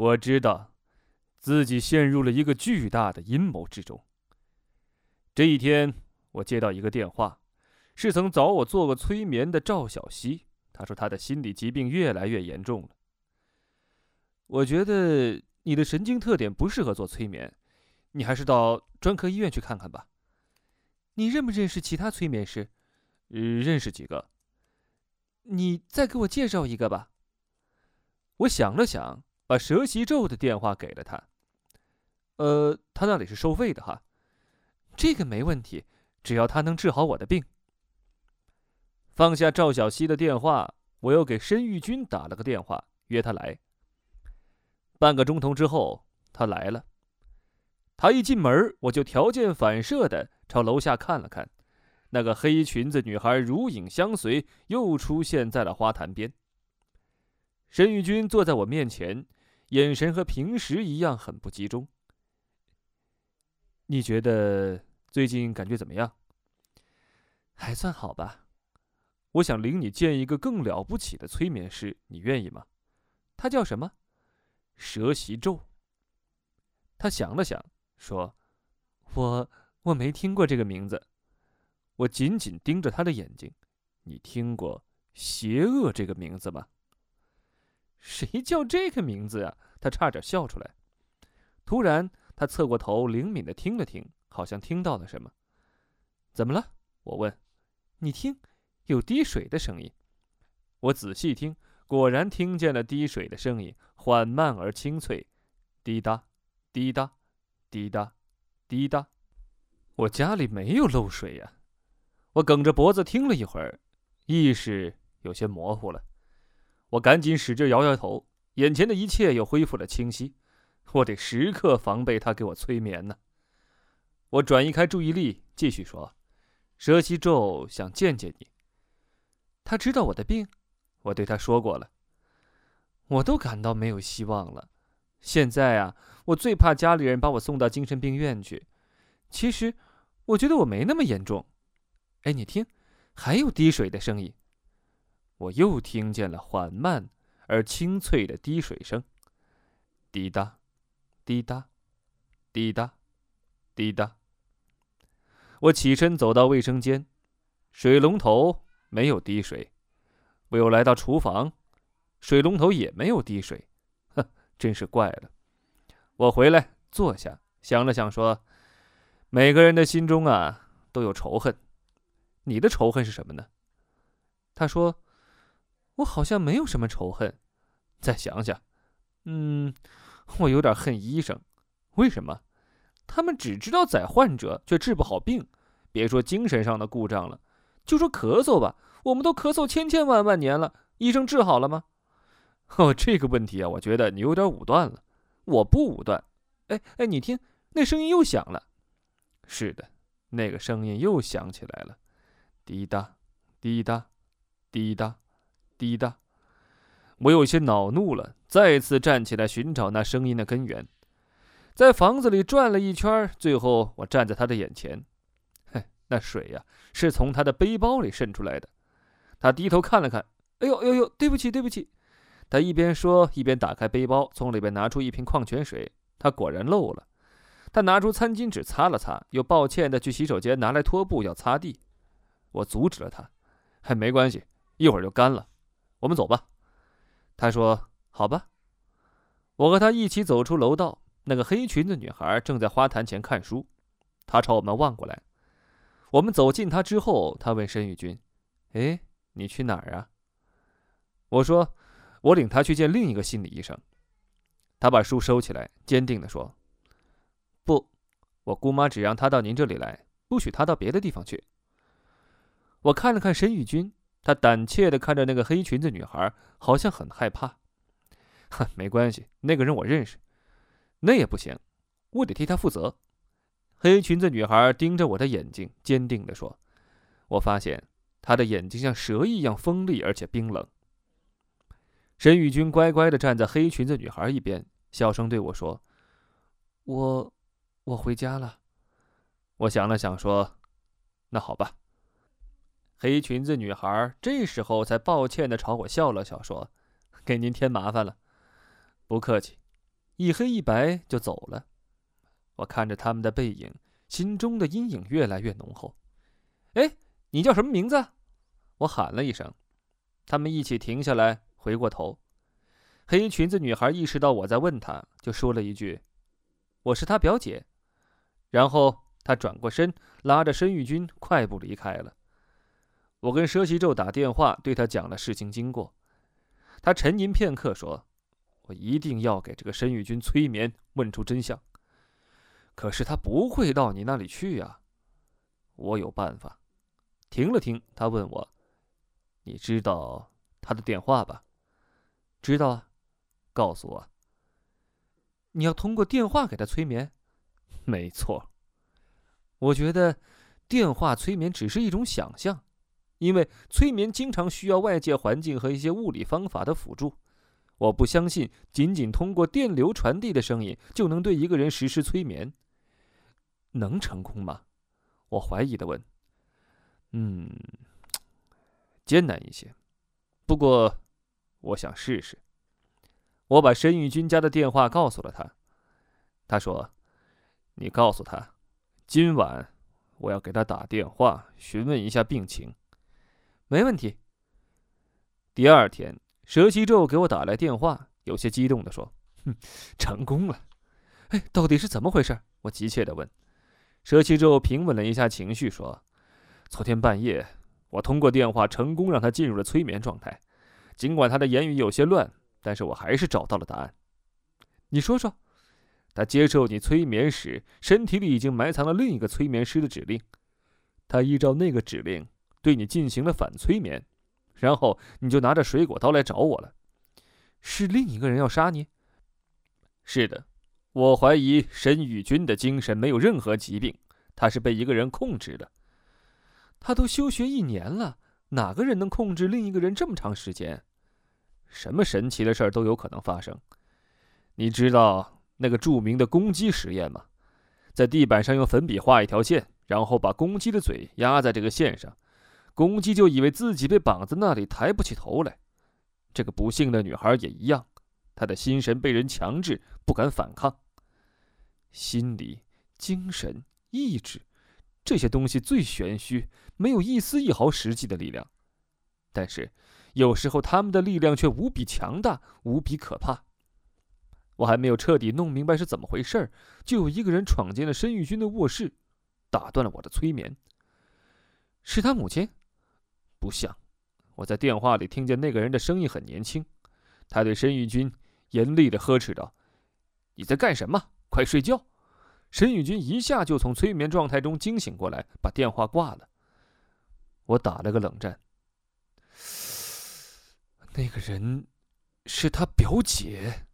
我知道，自己陷入了一个巨大的阴谋之中。这一天，我接到一个电话，是曾找我做过催眠的赵小西。他说他的心理疾病越来越严重了。我觉得你的神经特点不适合做催眠，你还是到专科医院去看看吧。你认不认识其他催眠师？认识几个。你再给我介绍一个吧。我想了想，把蛇习咒的电话给了他。呃，他那里是收费的哈。这个没问题，只要他能治好我的病。放下赵小西的电话，我又给申玉军打了个电话，约他来。半个钟头之后，他来了。他一进门，我就条件反射的朝楼下看了看。那个黑裙子女孩如影相随，又出现在了花坛边。申玉军坐在我面前，眼神和平时一样很不集中。你觉得最近感觉怎么样？还算好吧。我想领你见一个更了不起的催眠师，你愿意吗？他叫什么？蛇袭咒。他想了想，说：“我我没听过这个名字。”我紧紧盯着他的眼睛，你听过“邪恶”这个名字吗？谁叫这个名字呀？他差点笑出来。突然，他侧过头，灵敏的听了听，好像听到了什么。怎么了？我问。你听，有滴水的声音。我仔细听，果然听见了滴水的声音，缓慢而清脆，滴答，滴答，滴答，滴答。我家里没有漏水呀。我梗着脖子听了一会儿，意识有些模糊了。我赶紧使劲摇摇头，眼前的一切又恢复了清晰。我得时刻防备他给我催眠呢。我转移开注意力，继续说：“蛇西咒想见见你。他知道我的病，我对他说过了。我都感到没有希望了。现在啊，我最怕家里人把我送到精神病院去。其实，我觉得我没那么严重。”哎，你听，还有滴水的声音。我又听见了缓慢而清脆的滴水声，滴答，滴答，滴答，滴答。我起身走到卫生间，水龙头没有滴水。我又来到厨房，水龙头也没有滴水。哼，真是怪了。我回来坐下，想了想，说：“每个人的心中啊，都有仇恨。”你的仇恨是什么呢？他说：“我好像没有什么仇恨。”再想想，嗯，我有点恨医生。为什么？他们只知道宰患者，却治不好病。别说精神上的故障了，就说咳嗽吧，我们都咳嗽千千万万年了，医生治好了吗？哦，这个问题啊，我觉得你有点武断了。我不武断。哎哎，你听，那声音又响了。是的，那个声音又响起来了。滴答，滴答，滴答，滴答。我有些恼怒了，再次站起来寻找那声音的根源，在房子里转了一圈，最后我站在他的眼前。嘿，那水呀，是从他的背包里渗出来的。他低头看了看，哎呦，哎呦，对不起，对不起。他一边说，一边打开背包，从里边拿出一瓶矿泉水。他果然漏了。他拿出餐巾纸擦了擦，又抱歉的去洗手间拿来拖布要擦地。我阻止了他，嘿没关系，一会儿就干了。我们走吧。他说：“好吧。”我和他一起走出楼道。那个黑裙子女孩正在花坛前看书，她朝我们望过来。我们走近她之后，她问申玉君：“哎，你去哪儿啊？”我说：“我领她去见另一个心理医生。”他把书收起来，坚定地说：“不，我姑妈只让她到您这里来，不许她到别的地方去。”我看了看申玉君，他胆怯的看着那个黑裙子女孩，好像很害怕。哼，没关系，那个人我认识。那也不行，我得替他负责。黑裙子女孩盯着我的眼睛，坚定地说：“我发现她的眼睛像蛇一样锋利而且冰冷。”沈宇军乖乖的站在黑裙子女孩一边，小声对我说：“我，我回家了。”我想了想，说：“那好吧。”黑裙子女孩这时候才抱歉的朝我笑了笑，说：“给您添麻烦了。”不客气。一黑一白就走了。我看着他们的背影，心中的阴影越来越浓厚。哎，你叫什么名字？我喊了一声。他们一起停下来，回过头。黑裙子女孩意识到我在问她，就说了一句：“我是她表姐。”然后她转过身，拉着申玉军快步离开了。我跟佘西宙打电话，对他讲了事情经过。他沉吟片刻，说：“我一定要给这个申玉军催眠，问出真相。可是他不会到你那里去呀。”我有办法。停了停，他问我：“你知道他的电话吧？”“知道啊。”告诉我，你要通过电话给他催眠？没错。我觉得电话催眠只是一种想象，因为催眠经常需要外界环境和一些物理方法的辅助。我不相信仅仅通过电流传递的声音就能对一个人实施催眠。能成功吗？我怀疑的问。嗯，艰难一些，不过我想试试。我把申玉君家的电话告诉了他，他说：“你告诉他，今晚我要给他打电话询问一下病情。”没问题。第二天，蛇西咒给我打来电话，有些激动的说：“哼，成功了！哎，到底是怎么回事？”我急切的问。蛇西咒平稳了一下情绪，说：“昨天半夜，我通过电话成功让他进入了催眠状态，尽管他的言语有些乱。”但是我还是找到了答案。你说说，他接受你催眠时，身体里已经埋藏了另一个催眠师的指令，他依照那个指令对你进行了反催眠，然后你就拿着水果刀来找我了。是另一个人要杀你？是的，我怀疑申宇君的精神没有任何疾病，他是被一个人控制的。他都休学一年了，哪个人能控制另一个人这么长时间？什么神奇的事儿都有可能发生。你知道那个著名的公鸡实验吗？在地板上用粉笔画一条线，然后把公鸡的嘴压在这个线上，公鸡就以为自己被绑在那里，抬不起头来。这个不幸的女孩也一样，她的心神被人强制，不敢反抗。心理、精神、意志，这些东西最玄虚，没有一丝一毫实际的力量。但是。有时候他们的力量却无比强大，无比可怕。我还没有彻底弄明白是怎么回事就有一个人闯进了申玉军的卧室，打断了我的催眠。是他母亲？不像。我在电话里听见那个人的声音很年轻，他对申玉军严厉的呵斥道：“你在干什么？快睡觉！”申玉军一下就从催眠状态中惊醒过来，把电话挂了。我打了个冷战。那个人，是他表姐。